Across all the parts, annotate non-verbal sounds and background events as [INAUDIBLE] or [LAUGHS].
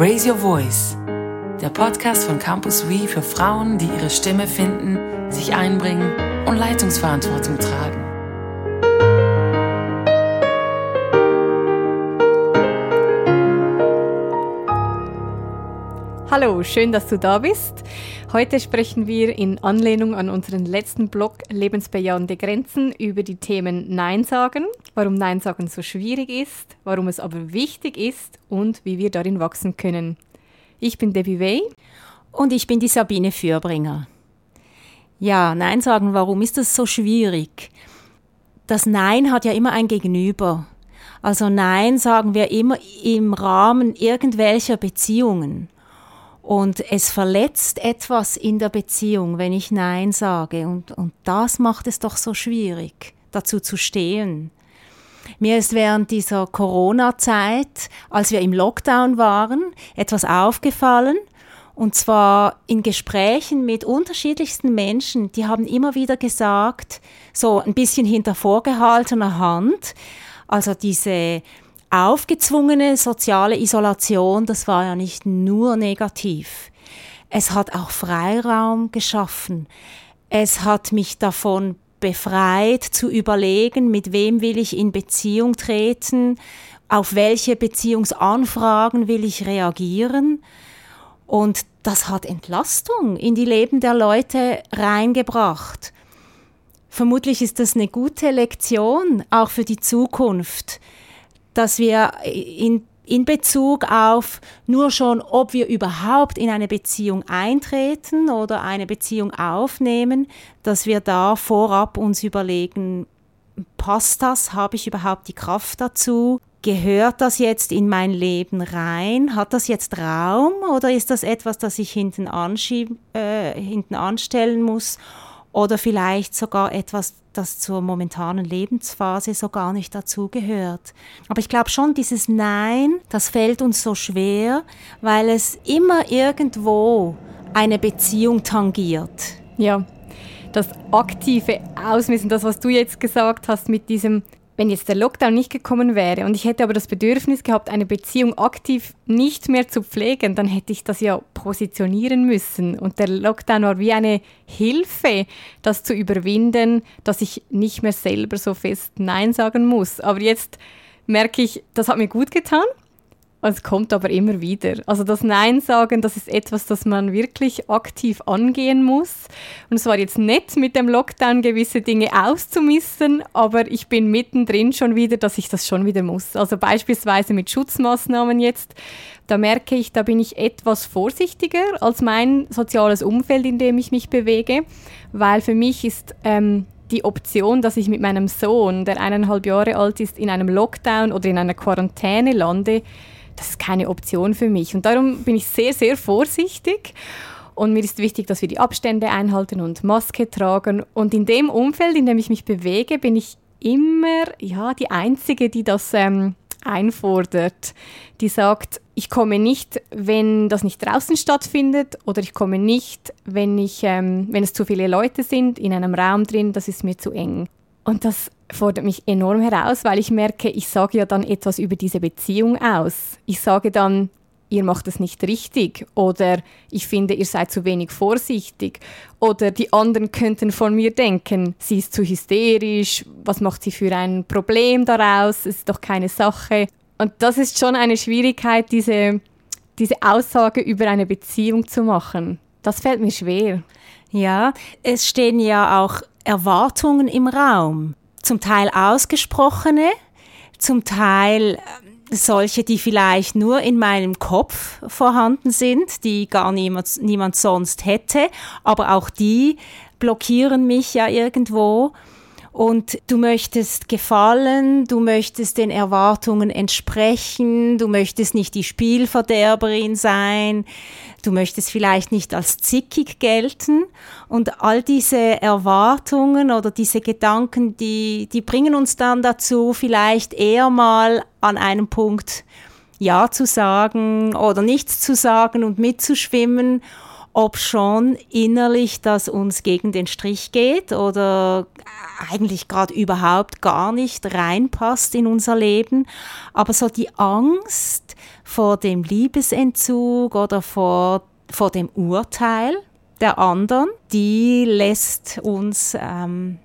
Raise Your Voice, der Podcast von Campus We für Frauen, die ihre Stimme finden, sich einbringen und Leitungsverantwortung tragen. Hallo, schön, dass du da bist. Heute sprechen wir in Anlehnung an unseren letzten Blog Lebensbejahende Grenzen über die Themen Nein sagen, warum Nein sagen so schwierig ist, warum es aber wichtig ist und wie wir darin wachsen können. Ich bin Debbie Way. Und ich bin die Sabine Fürbringer. Ja, Nein sagen, warum ist das so schwierig? Das Nein hat ja immer ein Gegenüber. Also Nein sagen wir immer im Rahmen irgendwelcher Beziehungen. Und es verletzt etwas in der Beziehung, wenn ich Nein sage. Und, und das macht es doch so schwierig, dazu zu stehen. Mir ist während dieser Corona-Zeit, als wir im Lockdown waren, etwas aufgefallen. Und zwar in Gesprächen mit unterschiedlichsten Menschen, die haben immer wieder gesagt, so ein bisschen hinter vorgehaltener Hand, also diese aufgezwungene soziale Isolation, das war ja nicht nur negativ. Es hat auch Freiraum geschaffen. Es hat mich davon befreit zu überlegen, mit wem will ich in Beziehung treten, auf welche Beziehungsanfragen will ich reagieren. Und das hat Entlastung in die Leben der Leute reingebracht. Vermutlich ist das eine gute Lektion, auch für die Zukunft dass wir in, in Bezug auf nur schon, ob wir überhaupt in eine Beziehung eintreten oder eine Beziehung aufnehmen, dass wir da vorab uns überlegen, passt das? Habe ich überhaupt die Kraft dazu? Gehört das jetzt in mein Leben rein? Hat das jetzt Raum oder ist das etwas, das ich hinten, äh, hinten anstellen muss? Oder vielleicht sogar etwas, das zur momentanen Lebensphase so gar nicht dazugehört. Aber ich glaube schon, dieses Nein, das fällt uns so schwer, weil es immer irgendwo eine Beziehung tangiert. Ja, das aktive Ausmessen, das, was du jetzt gesagt hast mit diesem wenn jetzt der Lockdown nicht gekommen wäre und ich hätte aber das Bedürfnis gehabt, eine Beziehung aktiv nicht mehr zu pflegen, dann hätte ich das ja positionieren müssen. Und der Lockdown war wie eine Hilfe, das zu überwinden, dass ich nicht mehr selber so fest Nein sagen muss. Aber jetzt merke ich, das hat mir gut getan. Es kommt aber immer wieder. Also das Nein sagen, das ist etwas, das man wirklich aktiv angehen muss. Und es war jetzt nett, mit dem Lockdown gewisse Dinge auszumisten, aber ich bin mittendrin schon wieder, dass ich das schon wieder muss. Also beispielsweise mit Schutzmaßnahmen jetzt. Da merke ich, da bin ich etwas vorsichtiger als mein soziales Umfeld, in dem ich mich bewege, weil für mich ist ähm, die Option, dass ich mit meinem Sohn, der eineinhalb Jahre alt ist, in einem Lockdown oder in einer Quarantäne lande, das ist keine Option für mich. Und darum bin ich sehr, sehr vorsichtig. Und mir ist wichtig, dass wir die Abstände einhalten und Maske tragen. Und in dem Umfeld, in dem ich mich bewege, bin ich immer ja, die Einzige, die das ähm, einfordert. Die sagt, ich komme nicht, wenn das nicht draußen stattfindet oder ich komme nicht, wenn, ich, ähm, wenn es zu viele Leute sind in einem Raum drin, das ist mir zu eng. Und das fordert mich enorm heraus, weil ich merke, ich sage ja dann etwas über diese Beziehung aus. Ich sage dann, ihr macht es nicht richtig oder ich finde, ihr seid zu wenig vorsichtig oder die anderen könnten von mir denken, sie ist zu hysterisch, was macht sie für ein Problem daraus, es ist doch keine Sache. Und das ist schon eine Schwierigkeit, diese, diese Aussage über eine Beziehung zu machen. Das fällt mir schwer. Ja, es stehen ja auch Erwartungen im Raum. Zum Teil ausgesprochene, zum Teil äh, solche, die vielleicht nur in meinem Kopf vorhanden sind, die gar niemand, niemand sonst hätte, aber auch die blockieren mich ja irgendwo. Und du möchtest gefallen, du möchtest den Erwartungen entsprechen, du möchtest nicht die Spielverderberin sein, du möchtest vielleicht nicht als zickig gelten. Und all diese Erwartungen oder diese Gedanken, die, die bringen uns dann dazu, vielleicht eher mal an einem Punkt Ja zu sagen oder nichts zu sagen und mitzuschwimmen ob schon innerlich das uns gegen den Strich geht oder eigentlich gerade überhaupt gar nicht reinpasst in unser Leben. Aber so die Angst vor dem Liebesentzug oder vor, vor dem Urteil der anderen, die lässt uns ähm,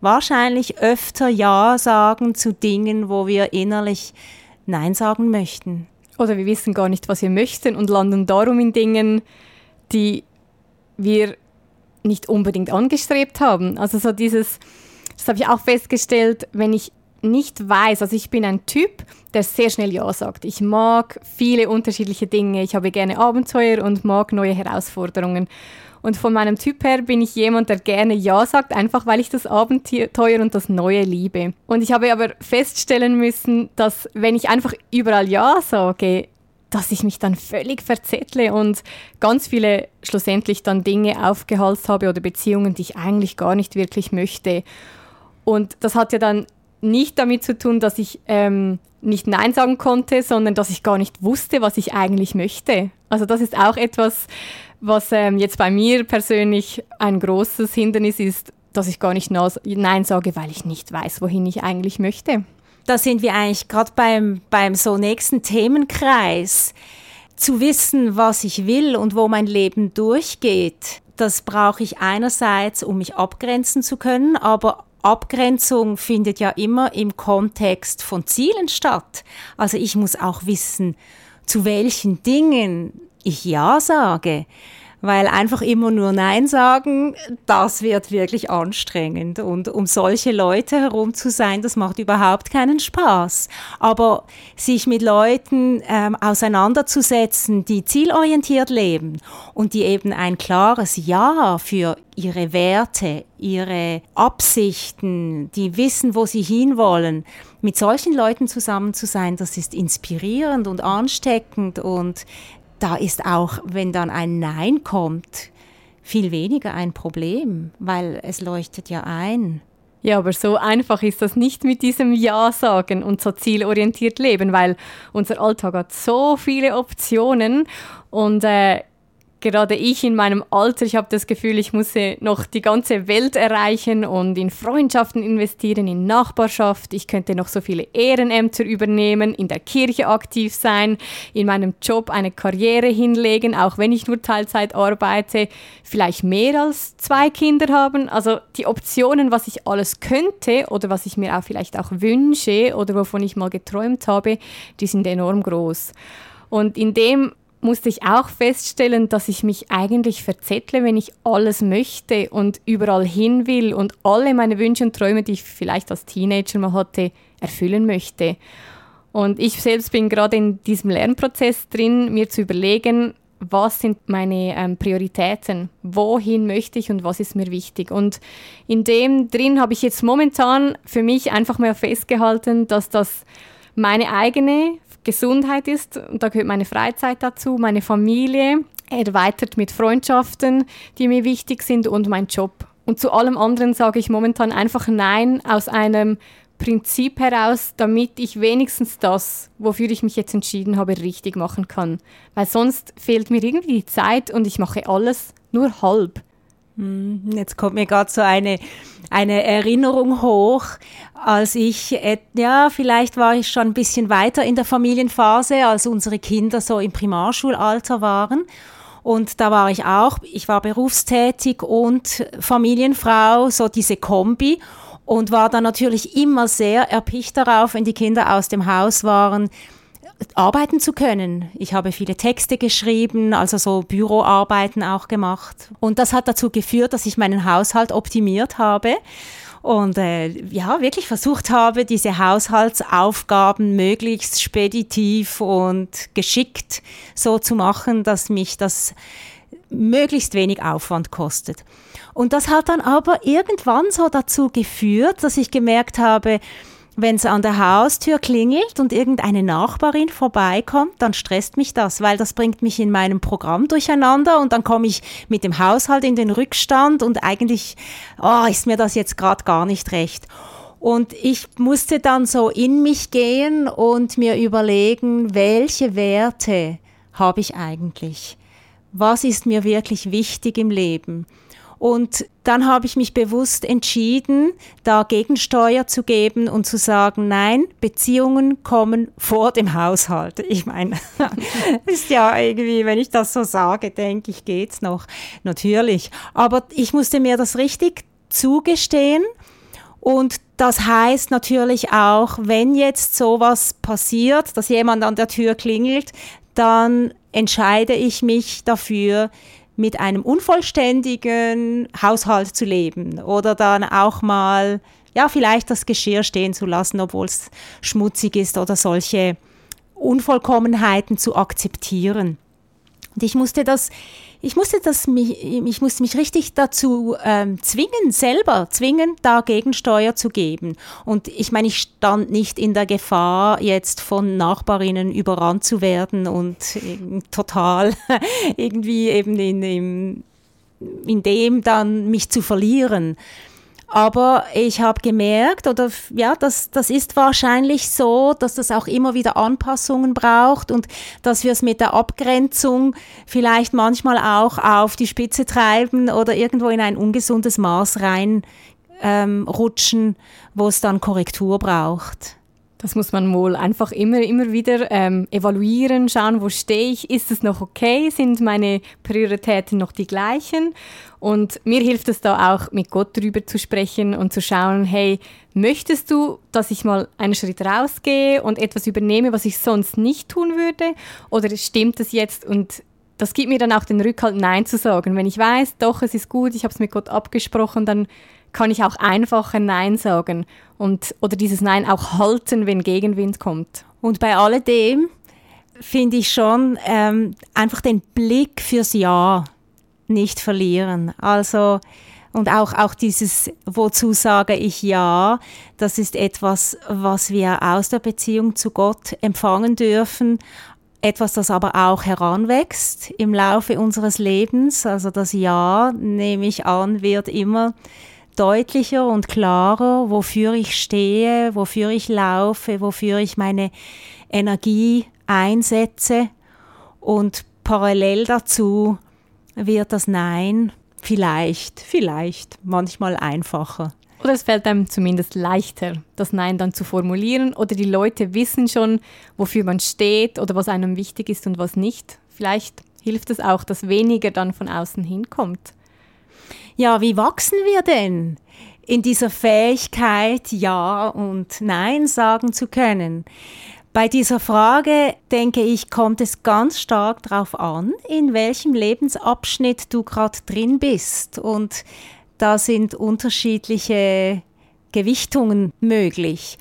wahrscheinlich öfter Ja sagen zu Dingen, wo wir innerlich Nein sagen möchten. Oder wir wissen gar nicht, was wir möchten und landen darum in Dingen, die wir nicht unbedingt angestrebt haben. Also so dieses, das habe ich auch festgestellt, wenn ich nicht weiß, also ich bin ein Typ, der sehr schnell Ja sagt. Ich mag viele unterschiedliche Dinge, ich habe gerne Abenteuer und mag neue Herausforderungen. Und von meinem Typ her bin ich jemand, der gerne Ja sagt, einfach weil ich das Abenteuer und das Neue liebe. Und ich habe aber feststellen müssen, dass wenn ich einfach überall Ja sage, dass ich mich dann völlig verzettle und ganz viele schlussendlich dann Dinge aufgehalst habe oder Beziehungen, die ich eigentlich gar nicht wirklich möchte. Und das hat ja dann nicht damit zu tun, dass ich ähm, nicht Nein sagen konnte, sondern dass ich gar nicht wusste, was ich eigentlich möchte. Also das ist auch etwas, was ähm, jetzt bei mir persönlich ein großes Hindernis ist, dass ich gar nicht Nein sage, weil ich nicht weiß, wohin ich eigentlich möchte da sind wir eigentlich gerade beim, beim so nächsten Themenkreis. Zu wissen, was ich will und wo mein Leben durchgeht, das brauche ich einerseits, um mich abgrenzen zu können, aber Abgrenzung findet ja immer im Kontext von Zielen statt. Also ich muss auch wissen, zu welchen Dingen ich Ja sage weil einfach immer nur Nein sagen, das wird wirklich anstrengend. Und um solche Leute herum zu sein, das macht überhaupt keinen Spaß. Aber sich mit Leuten ähm, auseinanderzusetzen, die zielorientiert leben und die eben ein klares Ja für ihre Werte, ihre Absichten, die wissen, wo sie hinwollen, mit solchen Leuten zusammen zu sein, das ist inspirierend und ansteckend und da ist auch, wenn dann ein Nein kommt, viel weniger ein Problem, weil es leuchtet ja ein. Ja, aber so einfach ist das nicht mit diesem Ja sagen und so zielorientiert leben, weil unser Alltag hat so viele Optionen und äh, gerade ich in meinem Alter, ich habe das Gefühl, ich muss noch die ganze Welt erreichen und in Freundschaften investieren, in Nachbarschaft. Ich könnte noch so viele Ehrenämter übernehmen, in der Kirche aktiv sein, in meinem Job eine Karriere hinlegen, auch wenn ich nur Teilzeit arbeite, vielleicht mehr als zwei Kinder haben. Also die Optionen, was ich alles könnte oder was ich mir auch vielleicht auch wünsche oder wovon ich mal geträumt habe, die sind enorm groß. Und in dem musste ich auch feststellen, dass ich mich eigentlich verzettle, wenn ich alles möchte und überall hin will und alle meine Wünsche und Träume, die ich vielleicht als Teenager mal hatte, erfüllen möchte. Und ich selbst bin gerade in diesem Lernprozess drin, mir zu überlegen, was sind meine ähm, Prioritäten, wohin möchte ich und was ist mir wichtig. Und in dem drin habe ich jetzt momentan für mich einfach mal festgehalten, dass das meine eigene Gesundheit ist. Und da gehört meine Freizeit dazu, meine Familie, erweitert mit Freundschaften, die mir wichtig sind und mein Job. Und zu allem anderen sage ich momentan einfach Nein aus einem Prinzip heraus, damit ich wenigstens das, wofür ich mich jetzt entschieden habe, richtig machen kann. Weil sonst fehlt mir irgendwie die Zeit und ich mache alles nur halb. Hm, jetzt kommt mir gerade so eine, eine Erinnerung hoch, als ich, ja, vielleicht war ich schon ein bisschen weiter in der Familienphase, als unsere Kinder so im Primarschulalter waren. Und da war ich auch, ich war berufstätig und Familienfrau, so diese Kombi und war dann natürlich immer sehr erpicht darauf, wenn die Kinder aus dem Haus waren, arbeiten zu können. Ich habe viele Texte geschrieben, also so Büroarbeiten auch gemacht. Und das hat dazu geführt, dass ich meinen Haushalt optimiert habe und äh, ja, wirklich versucht habe, diese Haushaltsaufgaben möglichst speditiv und geschickt so zu machen, dass mich das möglichst wenig Aufwand kostet. Und das hat dann aber irgendwann so dazu geführt, dass ich gemerkt habe, wenn es an der Haustür klingelt und irgendeine Nachbarin vorbeikommt, dann stresst mich das, weil das bringt mich in meinem Programm durcheinander und dann komme ich mit dem Haushalt in den Rückstand und eigentlich oh, ist mir das jetzt gerade gar nicht recht. Und ich musste dann so in mich gehen und mir überlegen, welche Werte habe ich eigentlich? was ist mir wirklich wichtig im Leben. Und dann habe ich mich bewusst entschieden, da Gegensteuer zu geben und zu sagen, nein, Beziehungen kommen vor dem Haushalt. Ich meine, [LAUGHS] ist ja irgendwie, wenn ich das so sage, denke ich, geht's noch. Natürlich. Aber ich musste mir das richtig zugestehen. Und das heißt natürlich auch, wenn jetzt sowas passiert, dass jemand an der Tür klingelt, dann entscheide ich mich dafür, mit einem unvollständigen Haushalt zu leben oder dann auch mal, ja, vielleicht das Geschirr stehen zu lassen, obwohl es schmutzig ist oder solche Unvollkommenheiten zu akzeptieren. Und ich musste das ich musste, das, ich musste mich richtig dazu ähm, zwingen, selber zwingen, da Gegensteuer zu geben. Und ich meine, ich stand nicht in der Gefahr, jetzt von Nachbarinnen überrannt zu werden und total [LAUGHS] irgendwie eben in, in, in dem dann mich zu verlieren. Aber ich habe gemerkt, oder ja, das, das ist wahrscheinlich so, dass das auch immer wieder Anpassungen braucht und dass wir es mit der Abgrenzung vielleicht manchmal auch auf die Spitze treiben oder irgendwo in ein ungesundes Maß reinrutschen, ähm, wo es dann Korrektur braucht. Das muss man wohl einfach immer, immer wieder ähm, evaluieren, schauen, wo stehe ich, ist es noch okay, sind meine Prioritäten noch die gleichen? Und mir hilft es da auch, mit Gott drüber zu sprechen und zu schauen, hey, möchtest du, dass ich mal einen Schritt rausgehe und etwas übernehme, was ich sonst nicht tun würde? Oder stimmt das jetzt und das gibt mir dann auch den Rückhalt, Nein zu sagen. Wenn ich weiß, doch, es ist gut, ich habe es mit Gott abgesprochen, dann kann ich auch einfacher Nein sagen und, oder dieses Nein auch halten, wenn Gegenwind kommt. Und bei alledem finde ich schon ähm, einfach den Blick fürs Ja nicht verlieren. Also und auch, auch dieses, wozu sage ich Ja, das ist etwas, was wir aus der Beziehung zu Gott empfangen dürfen. Etwas, das aber auch heranwächst im Laufe unseres Lebens. Also das Ja, nehme ich an, wird immer deutlicher und klarer, wofür ich stehe, wofür ich laufe, wofür ich meine Energie einsetze. Und parallel dazu wird das Nein vielleicht, vielleicht manchmal einfacher. Oder es fällt einem zumindest leichter, das Nein dann zu formulieren. Oder die Leute wissen schon, wofür man steht oder was einem wichtig ist und was nicht. Vielleicht hilft es auch, dass weniger dann von außen hinkommt. Ja, wie wachsen wir denn in dieser Fähigkeit, Ja und Nein sagen zu können? Bei dieser Frage, denke ich, kommt es ganz stark darauf an, in welchem Lebensabschnitt du gerade drin bist. Und da sind unterschiedliche Gewichtungen möglich.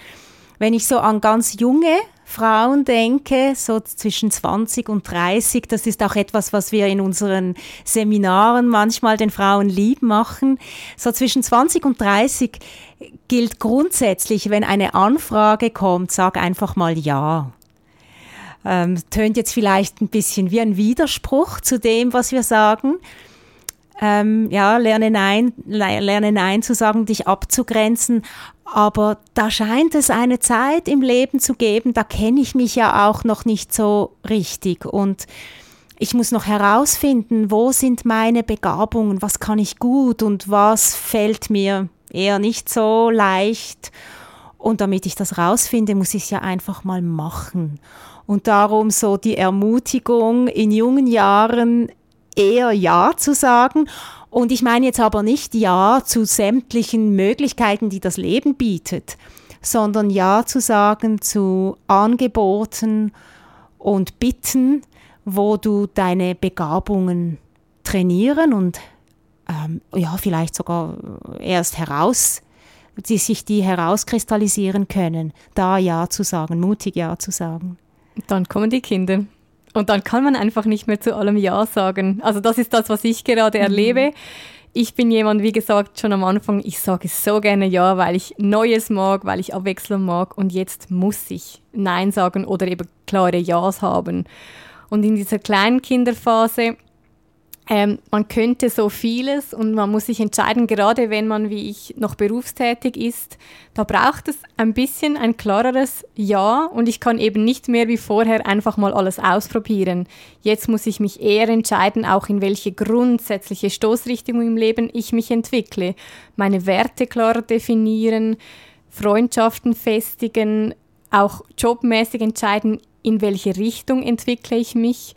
Wenn ich so an ganz junge Frauen denke, so zwischen 20 und 30, das ist auch etwas, was wir in unseren Seminaren manchmal den Frauen lieb machen. So zwischen 20 und 30 gilt grundsätzlich, wenn eine Anfrage kommt, sag einfach mal ja. Ähm, tönt jetzt vielleicht ein bisschen wie ein Widerspruch zu dem, was wir sagen. Ähm, ja, lerne Nein, lerne Nein zu sagen, dich abzugrenzen. Aber da scheint es eine Zeit im Leben zu geben, da kenne ich mich ja auch noch nicht so richtig. Und ich muss noch herausfinden, wo sind meine Begabungen, was kann ich gut und was fällt mir eher nicht so leicht. Und damit ich das rausfinde, muss ich es ja einfach mal machen. Und darum so die Ermutigung in jungen Jahren eher Ja zu sagen und ich meine jetzt aber nicht Ja zu sämtlichen Möglichkeiten, die das Leben bietet, sondern Ja zu sagen zu Angeboten und Bitten, wo du deine Begabungen trainieren und ähm, ja, vielleicht sogar erst heraus, die sich die herauskristallisieren können, da Ja zu sagen, mutig Ja zu sagen. Dann kommen die Kinder. Und dann kann man einfach nicht mehr zu allem Ja sagen. Also das ist das, was ich gerade mhm. erlebe. Ich bin jemand, wie gesagt, schon am Anfang, ich sage so gerne Ja, weil ich Neues mag, weil ich Abwechslung mag. Und jetzt muss ich Nein sagen oder eben klare Ja's haben. Und in dieser kleinen Kinderphase ähm, man könnte so vieles und man muss sich entscheiden, gerade wenn man wie ich noch berufstätig ist, da braucht es ein bisschen ein klareres Ja und ich kann eben nicht mehr wie vorher einfach mal alles ausprobieren. Jetzt muss ich mich eher entscheiden, auch in welche grundsätzliche Stoßrichtung im Leben ich mich entwickle, meine Werte klar definieren, Freundschaften festigen, auch jobmäßig entscheiden, in welche Richtung entwickle ich mich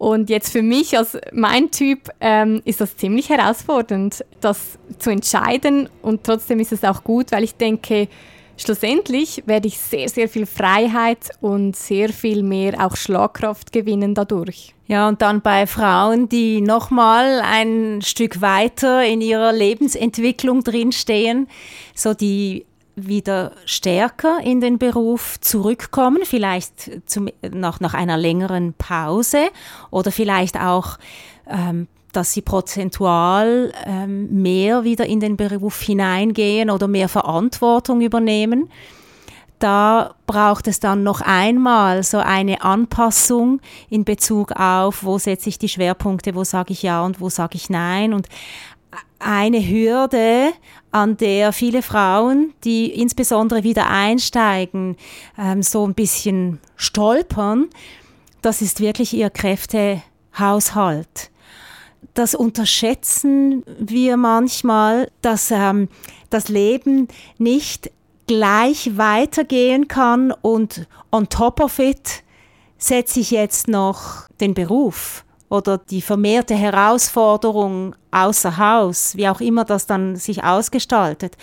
und jetzt für mich als mein Typ ähm, ist das ziemlich herausfordernd, das zu entscheiden. Und trotzdem ist es auch gut, weil ich denke, schlussendlich werde ich sehr, sehr viel Freiheit und sehr viel mehr auch Schlagkraft gewinnen dadurch. Ja, und dann bei Frauen, die nochmal ein Stück weiter in ihrer Lebensentwicklung drinstehen, so die wieder stärker in den Beruf zurückkommen, vielleicht zum, nach, nach einer längeren Pause oder vielleicht auch, ähm, dass sie prozentual ähm, mehr wieder in den Beruf hineingehen oder mehr Verantwortung übernehmen. Da braucht es dann noch einmal so eine Anpassung in Bezug auf, wo setze ich die Schwerpunkte, wo sage ich ja und wo sage ich nein. Und eine Hürde, an der viele Frauen, die insbesondere wieder einsteigen, ähm, so ein bisschen stolpern, das ist wirklich ihr Kräftehaushalt. Das unterschätzen wir manchmal, dass ähm, das Leben nicht gleich weitergehen kann und on top of it setze ich jetzt noch den Beruf oder die vermehrte Herausforderung außer Haus, wie auch immer das dann sich ausgestaltet.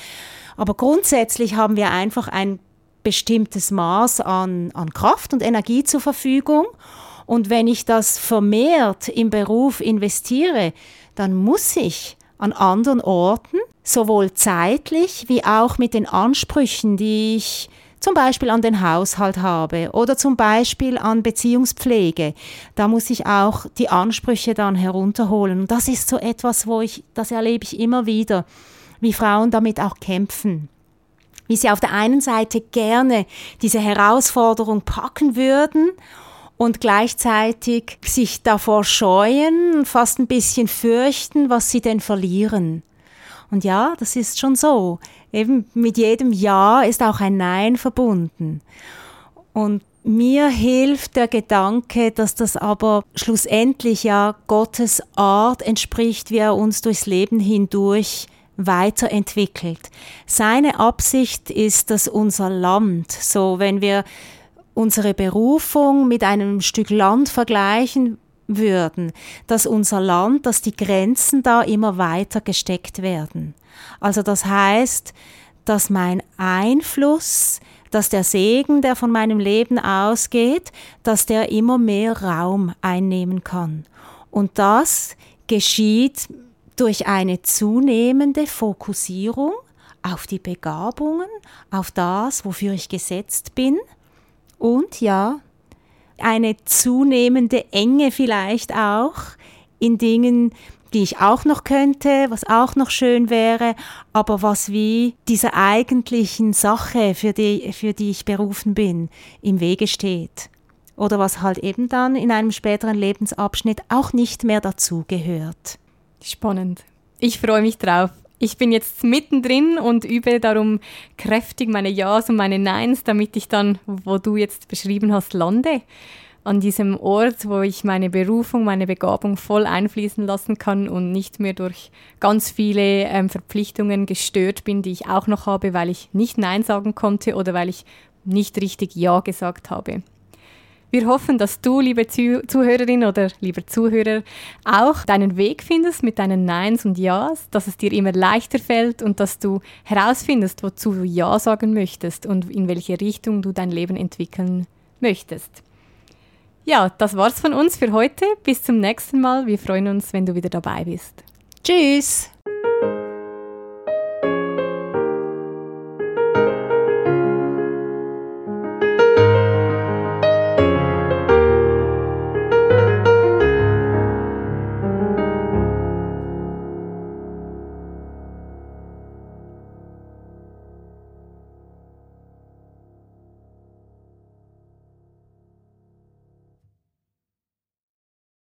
Aber grundsätzlich haben wir einfach ein bestimmtes Maß an, an Kraft und Energie zur Verfügung. Und wenn ich das vermehrt im Beruf investiere, dann muss ich an anderen Orten, sowohl zeitlich wie auch mit den Ansprüchen, die ich zum Beispiel an den Haushalt habe oder zum Beispiel an Beziehungspflege. Da muss ich auch die Ansprüche dann herunterholen. Und das ist so etwas, wo ich, das erlebe ich immer wieder, wie Frauen damit auch kämpfen. Wie sie auf der einen Seite gerne diese Herausforderung packen würden und gleichzeitig sich davor scheuen, fast ein bisschen fürchten, was sie denn verlieren. Und ja, das ist schon so. Eben mit jedem Ja ist auch ein Nein verbunden. Und mir hilft der Gedanke, dass das aber schlussendlich ja Gottes Art entspricht, wie er uns durchs Leben hindurch weiterentwickelt. Seine Absicht ist, dass unser Land, so wenn wir unsere Berufung mit einem Stück Land vergleichen würden, dass unser Land, dass die Grenzen da immer weiter gesteckt werden. Also das heißt, dass mein Einfluss, dass der Segen, der von meinem Leben ausgeht, dass der immer mehr Raum einnehmen kann. Und das geschieht durch eine zunehmende Fokussierung auf die Begabungen, auf das, wofür ich gesetzt bin und ja, eine zunehmende Enge vielleicht auch in Dingen, die ich auch noch könnte, was auch noch schön wäre, aber was wie dieser eigentlichen Sache, für die, für die ich berufen bin, im Wege steht. Oder was halt eben dann in einem späteren Lebensabschnitt auch nicht mehr dazugehört. Spannend. Ich freue mich drauf. Ich bin jetzt mittendrin und übe darum kräftig meine Ja's und meine Neins, damit ich dann, wo du jetzt beschrieben hast, lande an diesem Ort, wo ich meine Berufung, meine Begabung voll einfließen lassen kann und nicht mehr durch ganz viele ähm, Verpflichtungen gestört bin, die ich auch noch habe, weil ich nicht Nein sagen konnte oder weil ich nicht richtig Ja gesagt habe. Wir hoffen, dass du, liebe Zuhörerin oder lieber Zuhörer, auch deinen Weg findest mit deinen Neins und Ja's, dass es dir immer leichter fällt und dass du herausfindest, wozu du Ja sagen möchtest und in welche Richtung du dein Leben entwickeln möchtest. Ja, das war's von uns für heute. Bis zum nächsten Mal. Wir freuen uns, wenn du wieder dabei bist. Tschüss!